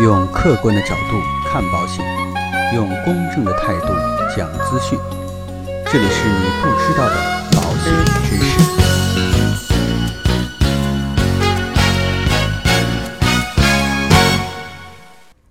用客观的角度看保险，用公正的态度讲资讯。这里是你不知道的保险知识。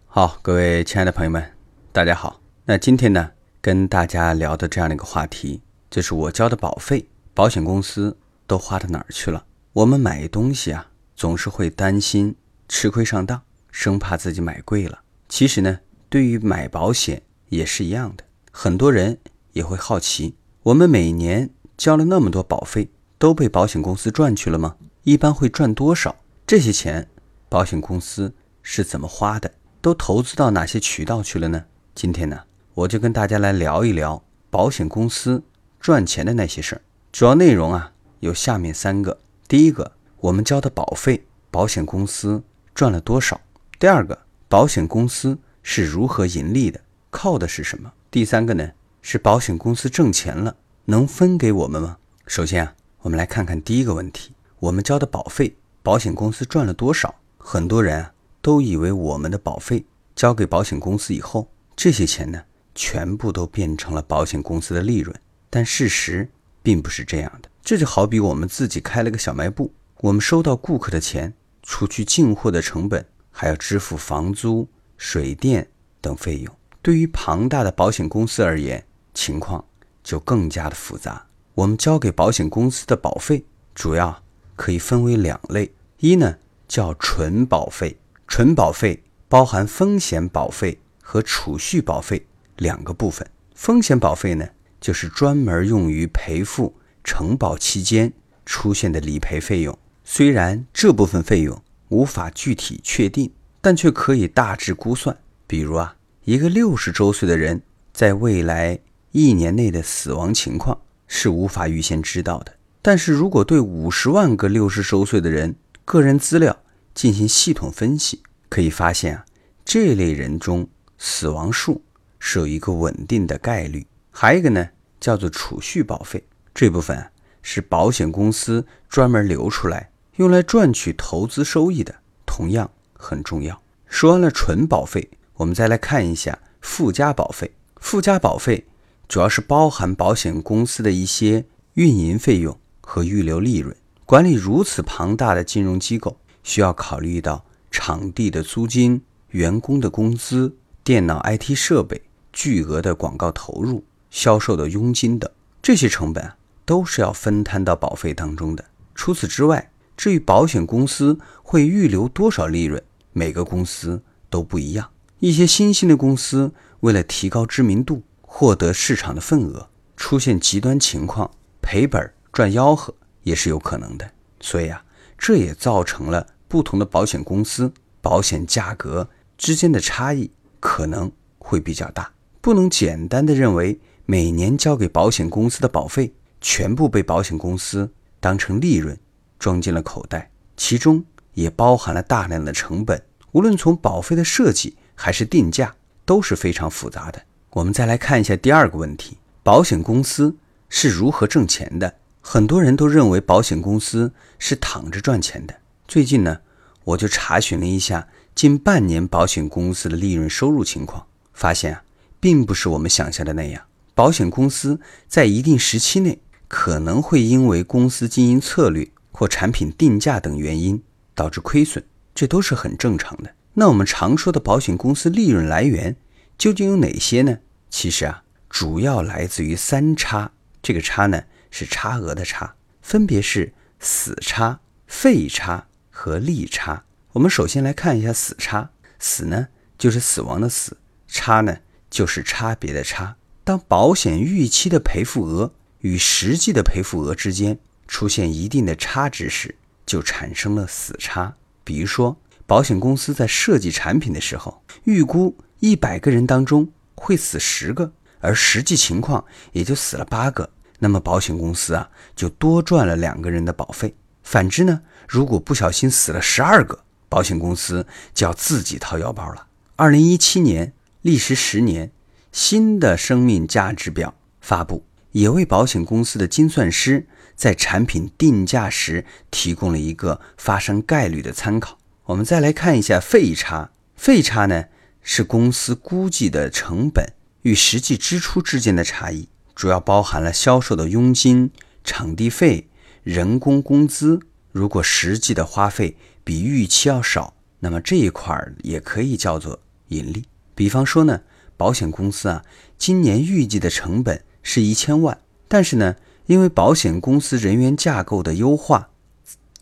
好，各位亲爱的朋友们，大家好。那今天呢，跟大家聊的这样的一个话题，就是我交的保费，保险公司都花到哪儿去了？我们买东西啊，总是会担心吃亏上当，生怕自己买贵了。其实呢，对于买保险也是一样的。很多人也会好奇，我们每年交了那么多保费，都被保险公司赚去了吗？一般会赚多少？这些钱，保险公司是怎么花的？都投资到哪些渠道去了呢？今天呢，我就跟大家来聊一聊保险公司赚钱的那些事儿。主要内容啊，有下面三个。第一个，我们交的保费，保险公司赚了多少？第二个，保险公司是如何盈利的？靠的是什么？第三个呢，是保险公司挣钱了，能分给我们吗？首先啊，我们来看看第一个问题：我们交的保费，保险公司赚了多少？很多人啊。都以为我们的保费交给保险公司以后，这些钱呢，全部都变成了保险公司的利润。但事实并不是这样的。这就好比我们自己开了个小卖部，我们收到顾客的钱，除去进货的成本，还要支付房租、水电等费用。对于庞大的保险公司而言，情况就更加的复杂。我们交给保险公司的保费，主要可以分为两类：一呢叫纯保费。纯保费包含风险保费和储蓄保费两个部分。风险保费呢，就是专门用于赔付承保期间出现的理赔费用。虽然这部分费用无法具体确定，但却可以大致估算。比如啊，一个六十周岁的人在未来一年内的死亡情况是无法预先知道的。但是如果对五十万个六十周岁的人个人资料，进行系统分析，可以发现啊，这类人中死亡数是有一个稳定的概率。还有一个呢，叫做储蓄保费，这部分是保险公司专门留出来用来赚取投资收益的，同样很重要。说完了纯保费，我们再来看一下附加保费。附加保费主要是包含保险公司的一些运营费用和预留利润。管理如此庞大的金融机构。需要考虑到场地的租金、员工的工资、电脑、IT 设备、巨额的广告投入、销售的佣金等这些成本啊，都是要分摊到保费当中的。除此之外，至于保险公司会预留多少利润，每个公司都不一样。一些新兴的公司为了提高知名度、获得市场的份额，出现极端情况，赔本赚吆喝也是有可能的。所以啊。这也造成了不同的保险公司保险价格之间的差异可能会比较大，不能简单的认为每年交给保险公司的保费全部被保险公司当成利润装进了口袋，其中也包含了大量的成本，无论从保费的设计还是定价都是非常复杂的。我们再来看一下第二个问题：保险公司是如何挣钱的？很多人都认为保险公司是躺着赚钱的。最近呢，我就查询了一下近半年保险公司的利润收入情况，发现啊，并不是我们想象的那样。保险公司在一定时期内可能会因为公司经营策略或产品定价等原因导致亏损，这都是很正常的。那我们常说的保险公司利润来源究竟有哪些呢？其实啊，主要来自于三差。这个差呢？是差额的差，分别是死差、费差和利差。我们首先来看一下死差，死呢就是死亡的死，差呢就是差别的差。当保险预期的赔付额与实际的赔付额之间出现一定的差值时，就产生了死差。比如说，保险公司在设计产品的时候，预估一百个人当中会死十个，而实际情况也就死了八个。那么保险公司啊，就多赚了两个人的保费。反之呢，如果不小心死了十二个，保险公司就要自己掏腰包了。二零一七年历时十年，新的生命价值表发布，也为保险公司的精算师在产品定价时提供了一个发生概率的参考。我们再来看一下费差，费差呢是公司估计的成本与实际支出之间的差异，主要包含了销售的佣金、场地费、人工工资。如果实际的花费比预期要少，那么这一块儿也可以叫做盈利。比方说呢，保险公司啊，今年预计的成本是一千万，但是呢，因为保险公司人员架构的优化、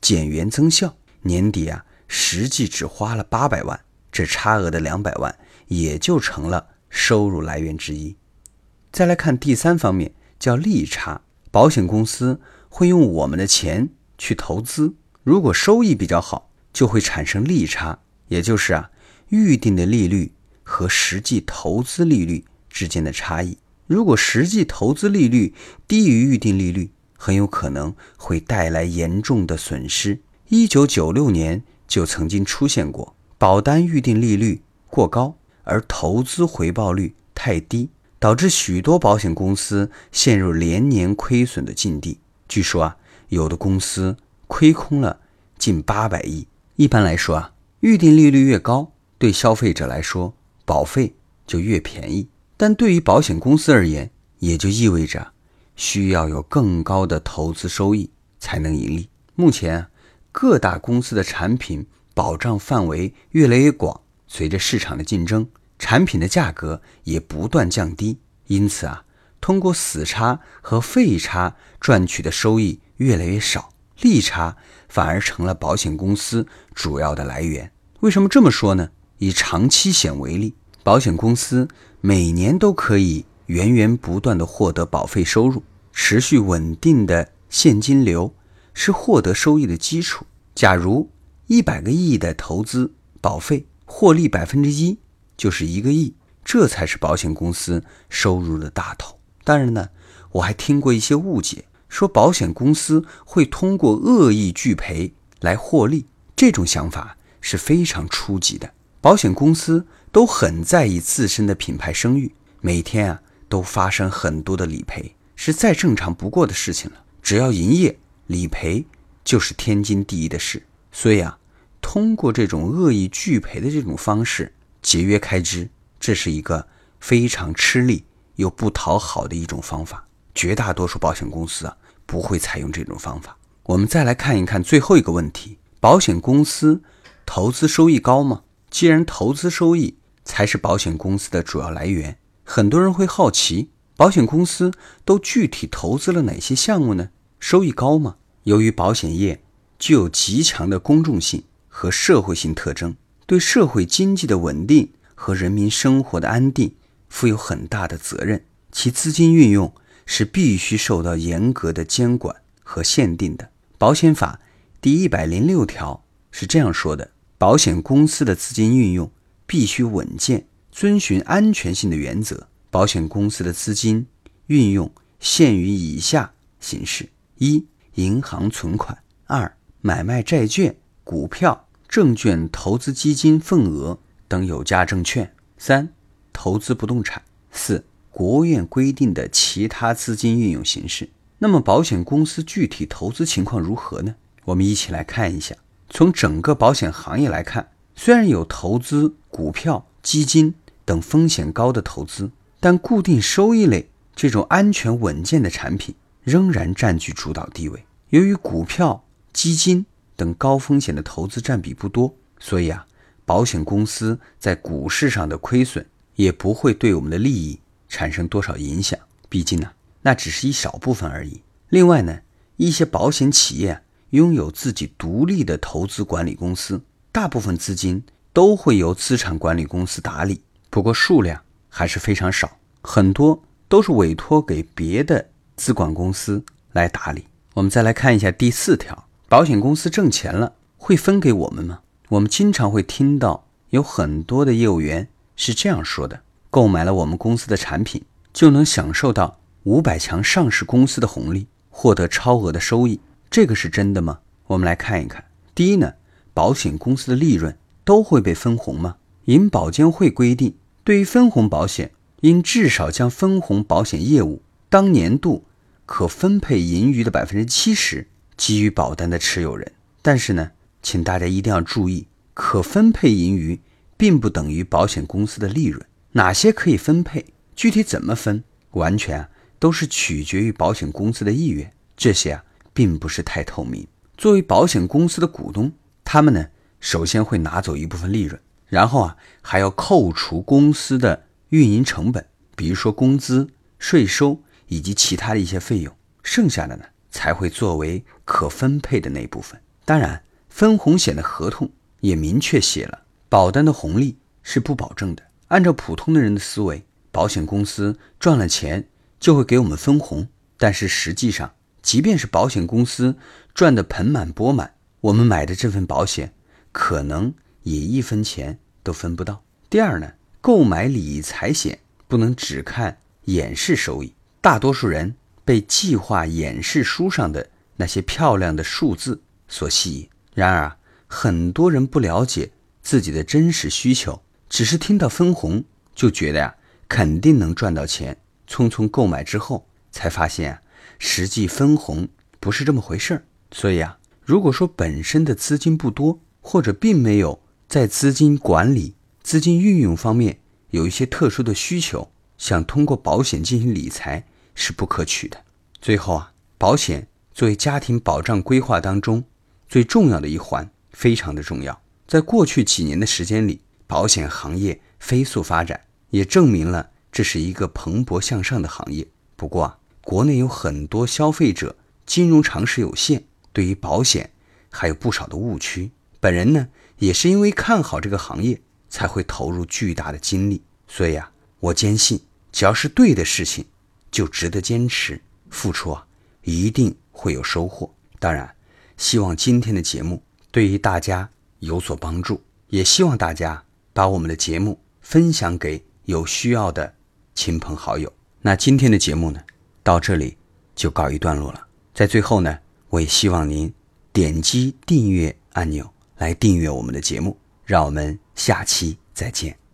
减员增效，年底啊，实际只花了八百万。这差额的两百万也就成了收入来源之一。再来看第三方面，叫利差。保险公司会用我们的钱去投资，如果收益比较好，就会产生利差，也就是啊，预定的利率和实际投资利率之间的差异。如果实际投资利率低于预定利率，很有可能会带来严重的损失。一九九六年就曾经出现过。保单预定利率过高，而投资回报率太低，导致许多保险公司陷入连年亏损的境地。据说啊，有的公司亏空了近八百亿。一般来说啊，预定利率越高，对消费者来说保费就越便宜，但对于保险公司而言，也就意味着需要有更高的投资收益才能盈利。目前各大公司的产品。保障范围越来越广，随着市场的竞争，产品的价格也不断降低。因此啊，通过死差和费差赚取的收益越来越少，利差反而成了保险公司主要的来源。为什么这么说呢？以长期险为例，保险公司每年都可以源源不断的获得保费收入，持续稳定的现金流是获得收益的基础。假如一百个亿的投资保费获利百分之一就是一个亿，这才是保险公司收入的大头。当然呢，我还听过一些误解，说保险公司会通过恶意拒赔来获利，这种想法是非常初级的。保险公司都很在意自身的品牌声誉，每天啊都发生很多的理赔，是再正常不过的事情了。只要营业，理赔就是天经地义的事。所以啊，通过这种恶意拒赔的这种方式节约开支，这是一个非常吃力又不讨好的一种方法。绝大多数保险公司啊不会采用这种方法。我们再来看一看最后一个问题：保险公司投资收益高吗？既然投资收益才是保险公司的主要来源，很多人会好奇，保险公司都具体投资了哪些项目呢？收益高吗？由于保险业。具有极强的公众性和社会性特征，对社会经济的稳定和人民生活的安定负有很大的责任。其资金运用是必须受到严格的监管和限定的。保险法第一百零六条是这样说的：保险公司的资金运用必须稳健，遵循安全性的原则。保险公司的资金运用限于以下形式：一、银行存款；二、买卖债券、股票、证券、投资基金、份额等有价证券；三、投资不动产；四、国务院规定的其他资金运用形式。那么，保险公司具体投资情况如何呢？我们一起来看一下。从整个保险行业来看，虽然有投资股票、基金等风险高的投资，但固定收益类这种安全稳健的产品仍然占据主导地位。由于股票，基金等高风险的投资占比不多，所以啊，保险公司在股市上的亏损也不会对我们的利益产生多少影响。毕竟呢，那只是一小部分而已。另外呢，一些保险企业拥有自己独立的投资管理公司，大部分资金都会由资产管理公司打理，不过数量还是非常少，很多都是委托给别的资管公司来打理。我们再来看一下第四条。保险公司挣钱了，会分给我们吗？我们经常会听到有很多的业务员是这样说的：购买了我们公司的产品，就能享受到五百强上市公司的红利，获得超额的收益。这个是真的吗？我们来看一看。第一呢，保险公司的利润都会被分红吗？银保监会规定，对于分红保险，应至少将分红保险业务当年度可分配盈余的百分之七十。给予保单的持有人，但是呢，请大家一定要注意，可分配盈余并不等于保险公司的利润。哪些可以分配，具体怎么分，完全都是取决于保险公司的意愿。这些啊，并不是太透明。作为保险公司的股东，他们呢，首先会拿走一部分利润，然后啊，还要扣除公司的运营成本，比如说工资、税收以及其他的一些费用，剩下的呢，才会作为可分配的那一部分。当然，分红险的合同也明确写了，保单的红利是不保证的。按照普通的人的思维，保险公司赚了钱就会给我们分红，但是实际上。即便是保险公司赚得盆满钵满，我们买的这份保险可能也一分钱都分不到。第二呢，购买理财险不能只看演示收益，大多数人被计划演示书上的那些漂亮的数字所吸引。然而啊，很多人不了解自己的真实需求，只是听到分红就觉得呀肯定能赚到钱，匆匆购买之后才发现啊。实际分红不是这么回事儿，所以啊，如果说本身的资金不多，或者并没有在资金管理、资金运用方面有一些特殊的需求，想通过保险进行理财是不可取的。最后啊，保险作为家庭保障规划当中最重要的一环，非常的重要。在过去几年的时间里，保险行业飞速发展，也证明了这是一个蓬勃向上的行业。不过啊。国内有很多消费者金融常识有限，对于保险还有不少的误区。本人呢，也是因为看好这个行业，才会投入巨大的精力。所以啊，我坚信，只要是对的事情，就值得坚持付出啊，一定会有收获。当然，希望今天的节目对于大家有所帮助，也希望大家把我们的节目分享给有需要的亲朋好友。那今天的节目呢？到这里就告一段落了。在最后呢，我也希望您点击订阅按钮来订阅我们的节目。让我们下期再见。